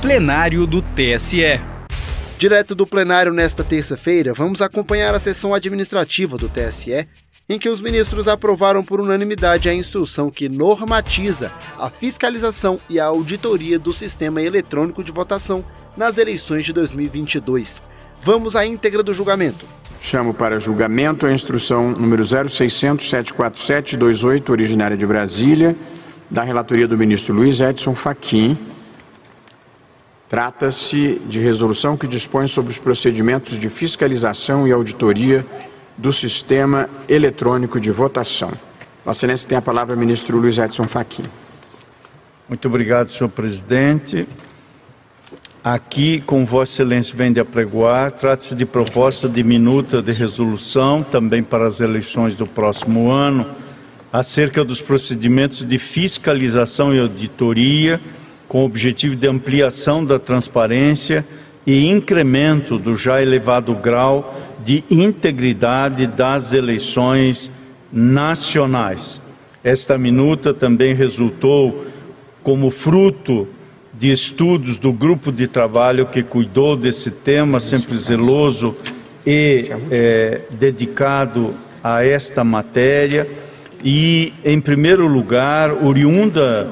plenário do TSE. Direto do plenário nesta terça-feira, vamos acompanhar a sessão administrativa do TSE, em que os ministros aprovaram por unanimidade a instrução que normatiza a fiscalização e a auditoria do sistema eletrônico de votação nas eleições de 2022. Vamos à íntegra do julgamento. Chamo para julgamento a instrução número 0600-747-28, originária de Brasília, da relatoria do ministro Luiz Edson Fachin. Trata-se de resolução que dispõe sobre os procedimentos de fiscalização e auditoria do sistema eletrônico de votação. Vossa Excelência tem a palavra, ministro Luiz Edson Fachin. Muito obrigado, senhor presidente. Aqui, com Vossa Excelência vem de apregoar, trata-se de proposta de minuta de resolução, também para as eleições do próximo ano, acerca dos procedimentos de fiscalização e auditoria, com o objetivo de ampliação da transparência e incremento do já elevado grau de integridade das eleições nacionais. Esta minuta também resultou como fruto de estudos do grupo de trabalho que cuidou desse tema, sempre zeloso e é, dedicado a esta matéria. E, em primeiro lugar, oriunda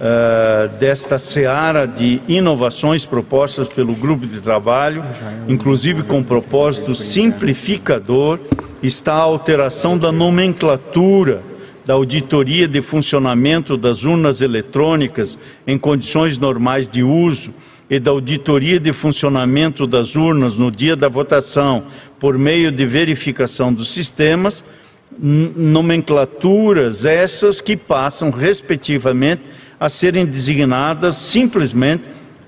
uh, desta seara de inovações propostas pelo grupo de trabalho, inclusive com propósito simplificador, está a alteração da nomenclatura da auditoria de funcionamento das urnas eletrônicas em condições normais de uso e da auditoria de funcionamento das urnas no dia da votação por meio de verificação dos sistemas, nomenclaturas essas que passam, respectivamente, a serem designadas simplesmente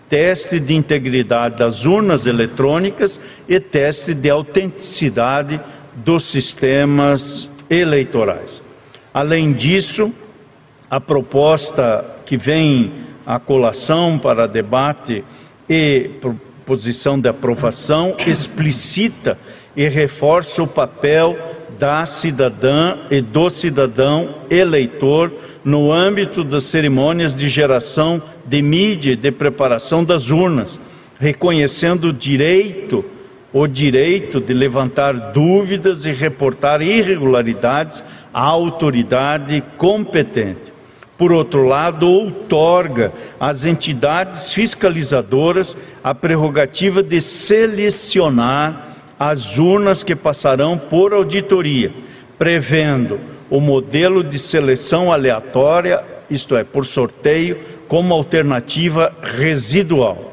teste de integridade das urnas eletrônicas e teste de autenticidade dos sistemas eleitorais. Além disso, a proposta que vem à colação para debate e proposição de aprovação explicita e reforça o papel da cidadã e do cidadão eleitor no âmbito das cerimônias de geração de mídia e de preparação das urnas, reconhecendo o direito o direito de levantar dúvidas e reportar irregularidades à autoridade competente. Por outro lado, outorga às entidades fiscalizadoras a prerrogativa de selecionar as urnas que passarão por auditoria, prevendo o modelo de seleção aleatória, isto é, por sorteio, como alternativa residual.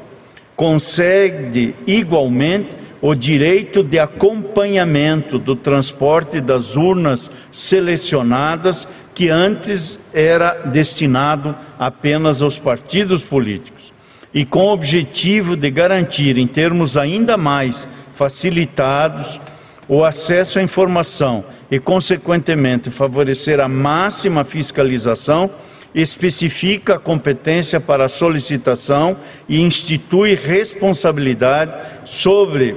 Concede igualmente o direito de acompanhamento do transporte das urnas selecionadas, que antes era destinado apenas aos partidos políticos, e com o objetivo de garantir, em termos ainda mais facilitados, o acesso à informação e, consequentemente, favorecer a máxima fiscalização especifica a competência para a solicitação e institui responsabilidade sobre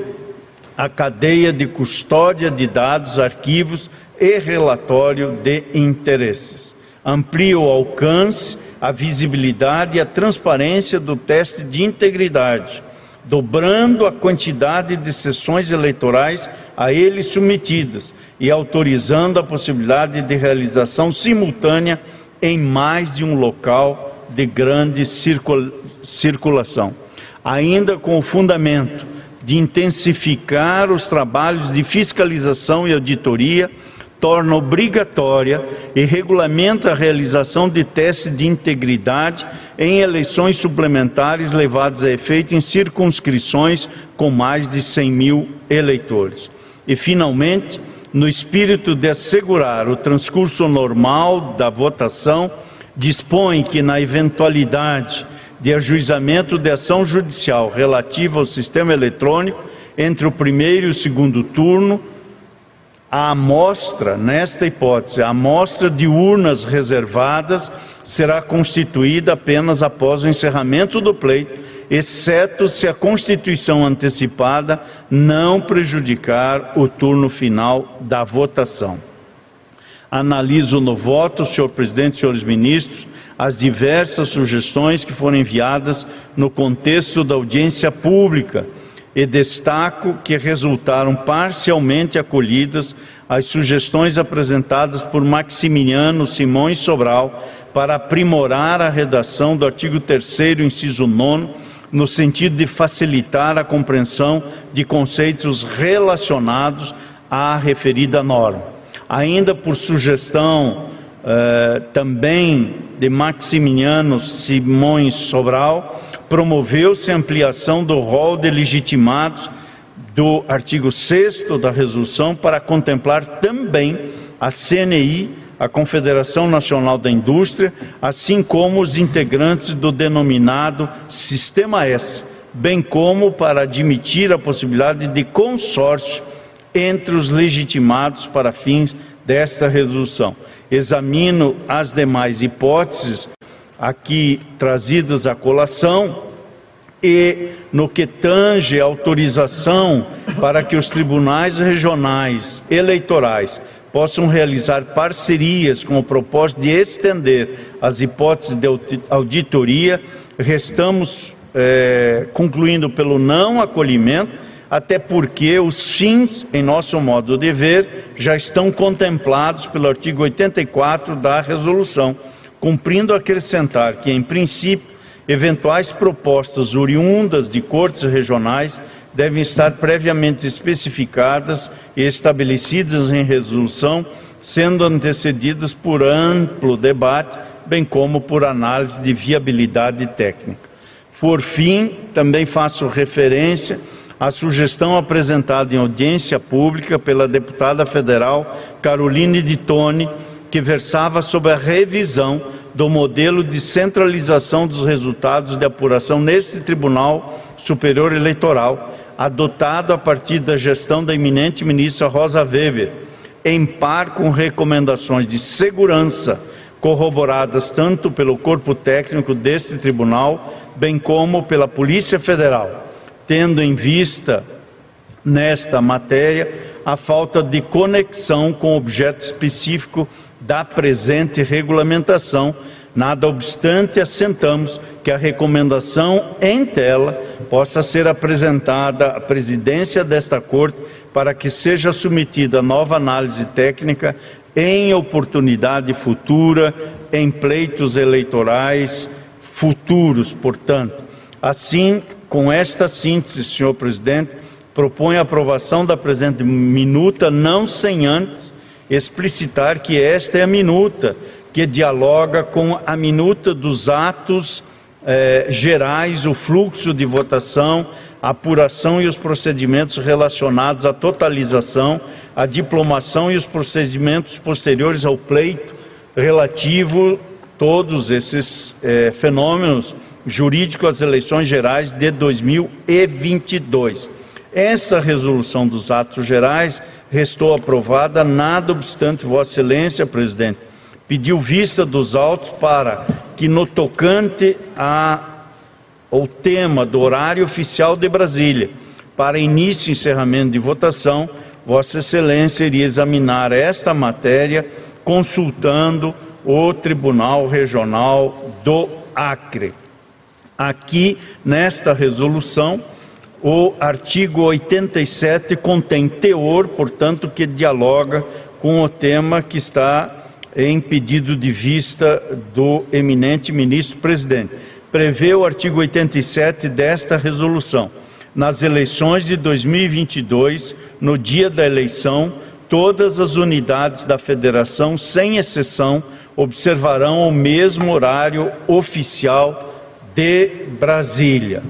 a cadeia de custódia de dados, arquivos e relatório de interesses. Amplia o alcance, a visibilidade e a transparência do teste de integridade, dobrando a quantidade de sessões eleitorais a ele submetidas e autorizando a possibilidade de realização simultânea em mais de um local de grande circulação. Ainda com o fundamento de intensificar os trabalhos de fiscalização e auditoria, torna obrigatória e regulamenta a realização de testes de integridade em eleições suplementares levadas a efeito em circunscrições com mais de 100 mil eleitores. E, finalmente, no espírito de assegurar o transcurso normal da votação, dispõe que, na eventualidade de ajuizamento de ação judicial relativa ao sistema eletrônico, entre o primeiro e o segundo turno, a amostra, nesta hipótese, a amostra de urnas reservadas será constituída apenas após o encerramento do pleito exceto se a constituição antecipada não prejudicar o turno final da votação. Analiso no voto, senhor presidente, senhores ministros, as diversas sugestões que foram enviadas no contexto da audiência pública e destaco que resultaram parcialmente acolhidas as sugestões apresentadas por Maximiliano Simões Sobral para aprimorar a redação do artigo 3 inciso 9 no sentido de facilitar a compreensão de conceitos relacionados à referida norma. Ainda por sugestão eh, também de Maximiliano Simões Sobral, promoveu-se a ampliação do rol de legitimados do artigo 6 da resolução para contemplar também a CNI, a Confederação Nacional da Indústria, assim como os integrantes do denominado Sistema S, bem como para admitir a possibilidade de consórcio entre os legitimados para fins desta resolução. Examino as demais hipóteses aqui trazidas à colação e no que tange a autorização para que os tribunais regionais eleitorais possam realizar parcerias com o propósito de estender as hipóteses de auditoria, restamos é, concluindo pelo não acolhimento, até porque os fins, em nosso modo de ver, já estão contemplados pelo artigo 84 da resolução, cumprindo acrescentar que, em princípio, Eventuais propostas oriundas de cortes regionais devem estar previamente especificadas e estabelecidas em resolução, sendo antecedidas por amplo debate, bem como por análise de viabilidade técnica. Por fim, também faço referência à sugestão apresentada em audiência pública pela deputada federal Caroline de Tone, que versava sobre a revisão do modelo de centralização dos resultados de apuração nesse Tribunal Superior Eleitoral, adotado a partir da gestão da eminente ministra Rosa Weber, em par com recomendações de segurança corroboradas tanto pelo corpo técnico deste tribunal, bem como pela Polícia Federal, tendo em vista nesta matéria a falta de conexão com o objeto específico da presente regulamentação. Nada obstante, assentamos que a recomendação em tela possa ser apresentada à presidência desta Corte para que seja submetida nova análise técnica em oportunidade futura, em pleitos eleitorais futuros, portanto. Assim, com esta síntese, senhor presidente, propõe a aprovação da presente minuta, não sem antes explicitar que esta é a minuta que dialoga com a minuta dos atos eh, gerais, o fluxo de votação, a apuração e os procedimentos relacionados à totalização, à diplomação e os procedimentos posteriores ao pleito relativo todos esses eh, fenômenos jurídicos às eleições gerais de 2022. Essa resolução dos atos gerais restou aprovada, nada obstante Vossa Excelência, presidente, pediu vista dos autos para que, no tocante a, ao tema do horário oficial de Brasília, para início e encerramento de votação, Vossa Excelência iria examinar esta matéria consultando o Tribunal Regional do Acre. Aqui, nesta resolução, o artigo 87 contém teor, portanto, que dialoga com o tema que está em pedido de vista do eminente ministro presidente. Prevê o artigo 87 desta resolução. Nas eleições de 2022, no dia da eleição, todas as unidades da federação, sem exceção, observarão o mesmo horário oficial de Brasília.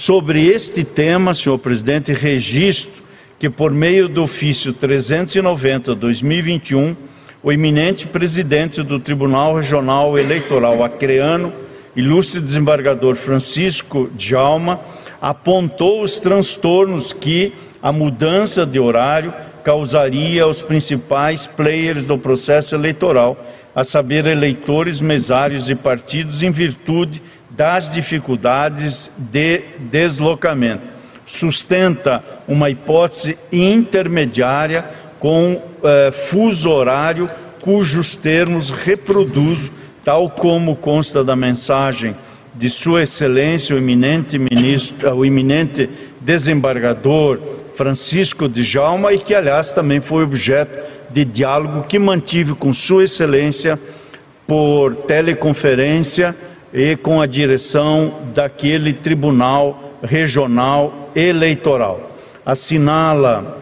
Sobre este tema, senhor presidente, registro que, por meio do ofício 390-2021, o eminente presidente do Tribunal Regional Eleitoral Acreano, ilustre desembargador Francisco Djalma, apontou os transtornos que a mudança de horário causaria aos principais players do processo eleitoral, a saber, eleitores, mesários e partidos, em virtude das dificuldades de deslocamento. Sustenta uma hipótese intermediária com eh, fuso horário cujos termos reproduz tal como consta da mensagem de Sua Excelência, o eminente ministro, o eminente desembargador Francisco de Jalma, e que, aliás, também foi objeto de diálogo que mantive com Sua Excelência por teleconferência e com a direção daquele Tribunal Regional Eleitoral. Assinala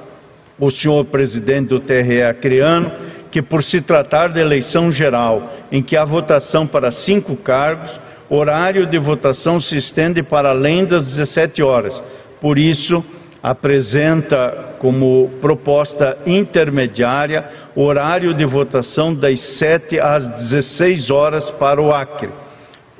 o senhor presidente do TRE acreano que, por se tratar de eleição geral, em que há votação para cinco cargos, horário de votação se estende para além das 17 horas. Por isso, apresenta como proposta intermediária horário de votação das 7 às 16 horas para o Acre.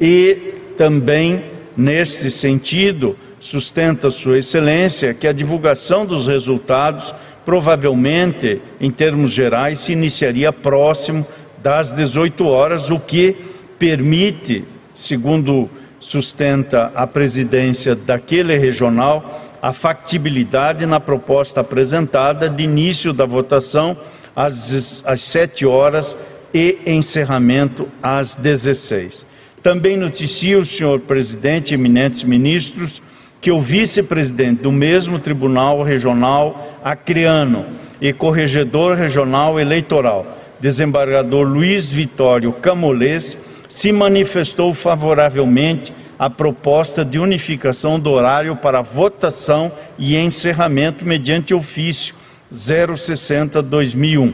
E também, neste sentido, sustenta Sua Excelência que a divulgação dos resultados, provavelmente, em termos gerais, se iniciaria próximo das 18 horas, o que permite, segundo sustenta a presidência daquele regional, a factibilidade na proposta apresentada de início da votação às, às 7 horas e encerramento às 16. Também noticia o senhor presidente, eminentes ministros, que o vice-presidente do mesmo Tribunal Regional Acreano e corregedor regional eleitoral, desembargador Luiz Vitório Camolês, se manifestou favoravelmente à proposta de unificação do horário para votação e encerramento mediante ofício 060-2001.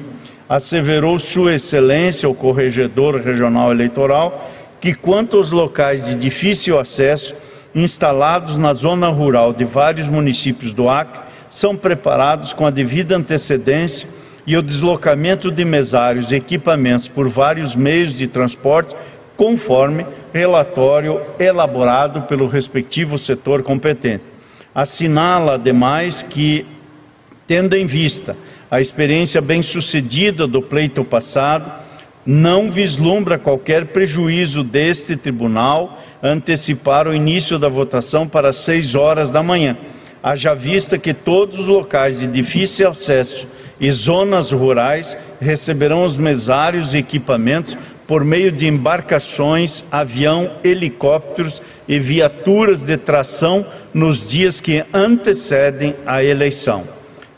Asseverou Sua Excelência, o Corregedor Regional Eleitoral, que quanto aos locais de difícil acesso, instalados na zona rural de vários municípios do Acre, são preparados com a devida antecedência e o deslocamento de mesários e equipamentos por vários meios de transporte, conforme relatório elaborado pelo respectivo setor competente. Assinala, ademais, que, tendo em vista a experiência bem-sucedida do pleito passado, não vislumbra qualquer prejuízo deste tribunal antecipar o início da votação para seis horas da manhã, haja vista que todos os locais de difícil acesso e zonas rurais receberão os mesários e equipamentos por meio de embarcações, avião, helicópteros e viaturas de tração nos dias que antecedem a eleição.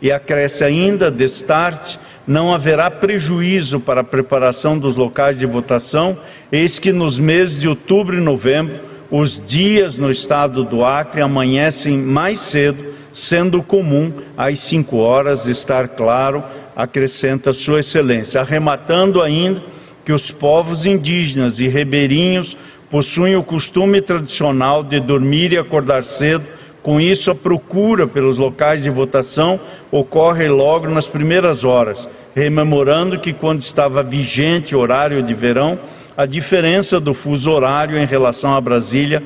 E acresce ainda, destarte, não haverá prejuízo para a preparação dos locais de votação, eis que nos meses de outubro e novembro, os dias no estado do Acre amanhecem mais cedo, sendo comum às 5 horas estar claro, acrescenta Sua Excelência, arrematando ainda que os povos indígenas e ribeirinhos possuem o costume tradicional de dormir e acordar cedo com isso, a procura pelos locais de votação ocorre logo nas primeiras horas, rememorando que quando estava vigente o horário de verão, a diferença do fuso horário em relação a Brasília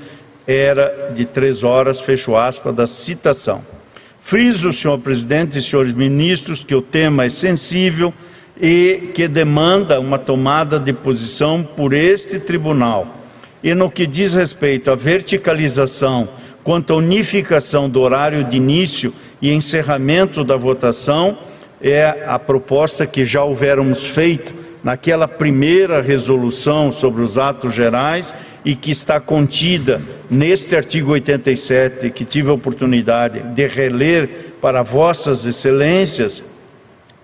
era de três horas, fecho aspas, da citação. Friso, senhor presidente e senhores ministros, que o tema é sensível e que demanda uma tomada de posição por este tribunal. E no que diz respeito à verticalização quanto à unificação do horário de início e encerramento da votação, é a proposta que já houvéramos feito naquela primeira resolução sobre os atos gerais e que está contida neste artigo 87, que tive a oportunidade de reler para vossas excelências,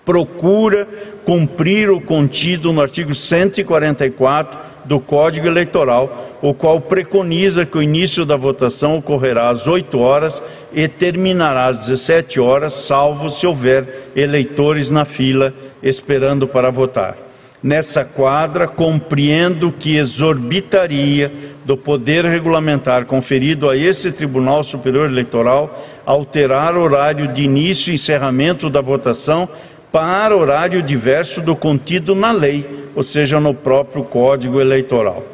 procura cumprir o contido no artigo 144 do Código Eleitoral, o qual preconiza que o início da votação ocorrerá às 8 horas e terminará às 17 horas, salvo se houver eleitores na fila esperando para votar. Nessa quadra, compreendo que exorbitaria do poder regulamentar conferido a esse Tribunal Superior Eleitoral alterar o horário de início e encerramento da votação para horário diverso do contido na lei, ou seja, no próprio Código Eleitoral.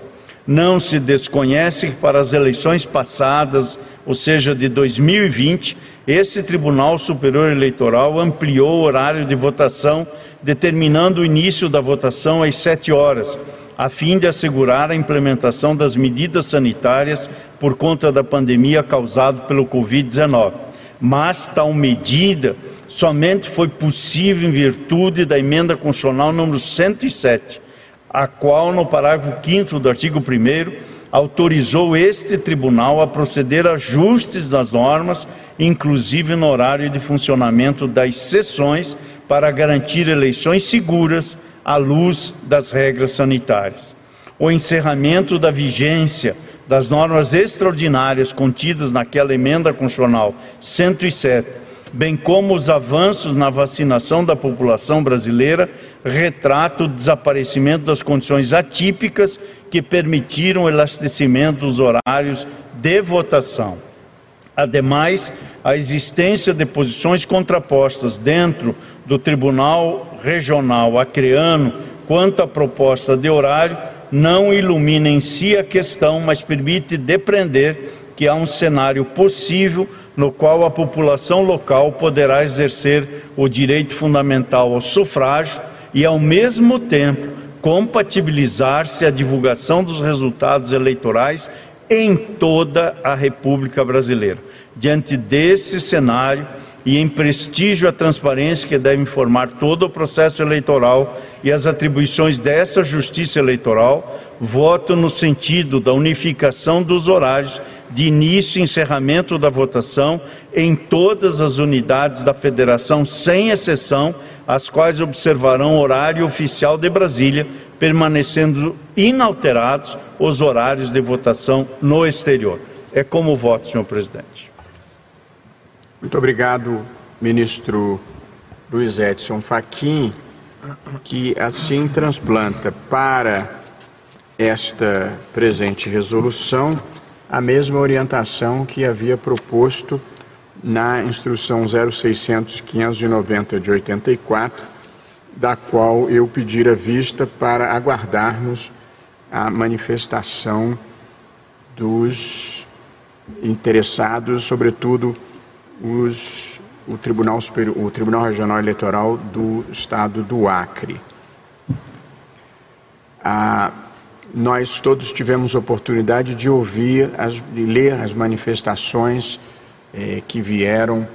Não se desconhece que para as eleições passadas, ou seja, de 2020, esse Tribunal Superior Eleitoral ampliou o horário de votação, determinando o início da votação às sete horas, a fim de assegurar a implementação das medidas sanitárias por conta da pandemia causada pelo Covid-19. Mas tal medida somente foi possível em virtude da emenda constitucional número 107, a qual, no parágrafo 5 do artigo 1, autorizou este tribunal a proceder a ajustes das normas, inclusive no horário de funcionamento das sessões, para garantir eleições seguras à luz das regras sanitárias. O encerramento da vigência das normas extraordinárias contidas naquela emenda constitucional 107, bem como os avanços na vacinação da população brasileira, retrata o desaparecimento das condições atípicas que permitiram o elastecimento dos horários de votação. Ademais, a existência de posições contrapostas dentro do Tribunal Regional Acreano quanto à proposta de horário não ilumina em si a questão, mas permite depreender que há um cenário possível no qual a população local poderá exercer o direito fundamental ao sufrágio e, ao mesmo tempo, compatibilizar-se a divulgação dos resultados eleitorais em toda a República Brasileira. Diante desse cenário, e em prestígio à transparência que deve informar todo o processo eleitoral e as atribuições dessa Justiça Eleitoral, voto no sentido da unificação dos horários de início e encerramento da votação em todas as unidades da Federação, sem exceção, as quais observarão o horário oficial de Brasília, permanecendo inalterados os horários de votação no exterior. É como voto, senhor presidente. Muito obrigado, ministro Luiz Edson Fachin, que assim transplanta para esta presente resolução a mesma orientação que havia proposto na instrução 0600-590 de 84, da qual eu pedira vista para aguardarmos a manifestação dos interessados, sobretudo os, o, Tribunal Superior, o Tribunal Regional Eleitoral do Estado do Acre. Ah, nós todos tivemos oportunidade de ouvir, as, de ler as manifestações eh, que vieram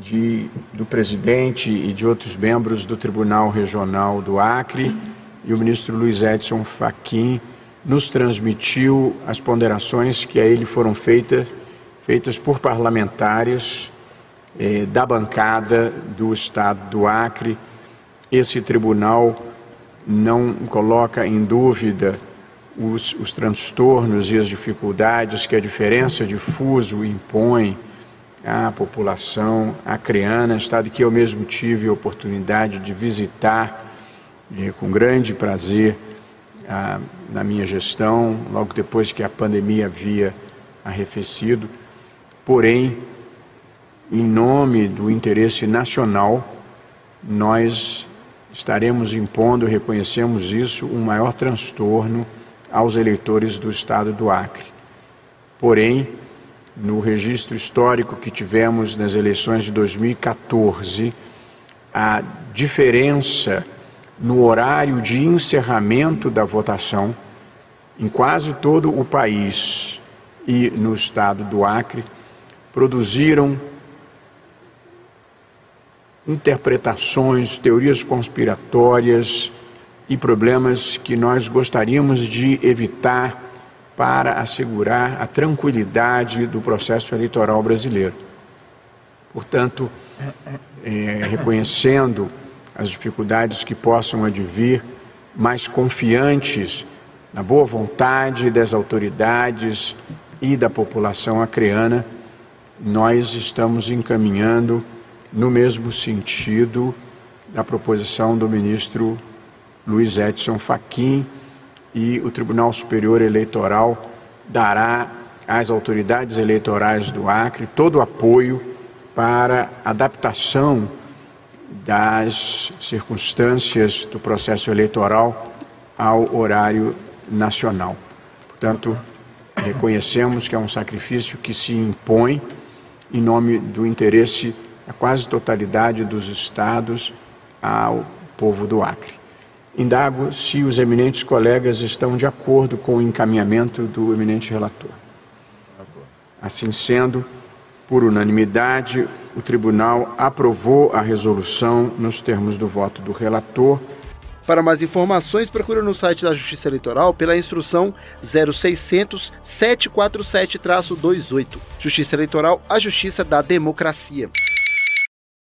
de, do presidente e de outros membros do Tribunal Regional do Acre, e o ministro Luiz Edson Fachin nos transmitiu as ponderações que a ele foram feitas feitas por parlamentares eh, da bancada do Estado do Acre. Esse tribunal não coloca em dúvida os, os transtornos e as dificuldades que a diferença de fuso impõe à população acreana, estado que eu mesmo tive a oportunidade de visitar eh, com grande prazer na minha gestão, logo depois que a pandemia havia arrefecido. Porém, em nome do interesse nacional, nós estaremos impondo, reconhecemos isso, um maior transtorno aos eleitores do estado do Acre. Porém, no registro histórico que tivemos nas eleições de 2014, a diferença no horário de encerramento da votação em quase todo o país e no estado do Acre produziram interpretações, teorias conspiratórias e problemas que nós gostaríamos de evitar para assegurar a tranquilidade do processo eleitoral brasileiro. Portanto, é, reconhecendo as dificuldades que possam advir, mas confiantes na boa vontade das autoridades e da população acreana, nós estamos encaminhando no mesmo sentido da proposição do ministro Luiz Edson Fachin e o Tribunal Superior Eleitoral dará às autoridades eleitorais do Acre todo o apoio para adaptação das circunstâncias do processo eleitoral ao horário nacional. Portanto, reconhecemos que é um sacrifício que se impõe em nome do interesse da quase totalidade dos estados ao povo do Acre. Indago se os eminentes colegas estão de acordo com o encaminhamento do eminente relator. Assim sendo, por unanimidade, o tribunal aprovou a resolução nos termos do voto do relator Para mais informações, procure no site da Justiça Eleitoral pela instrução 0600 747-28. Justiça Eleitoral, a justiça da democracia.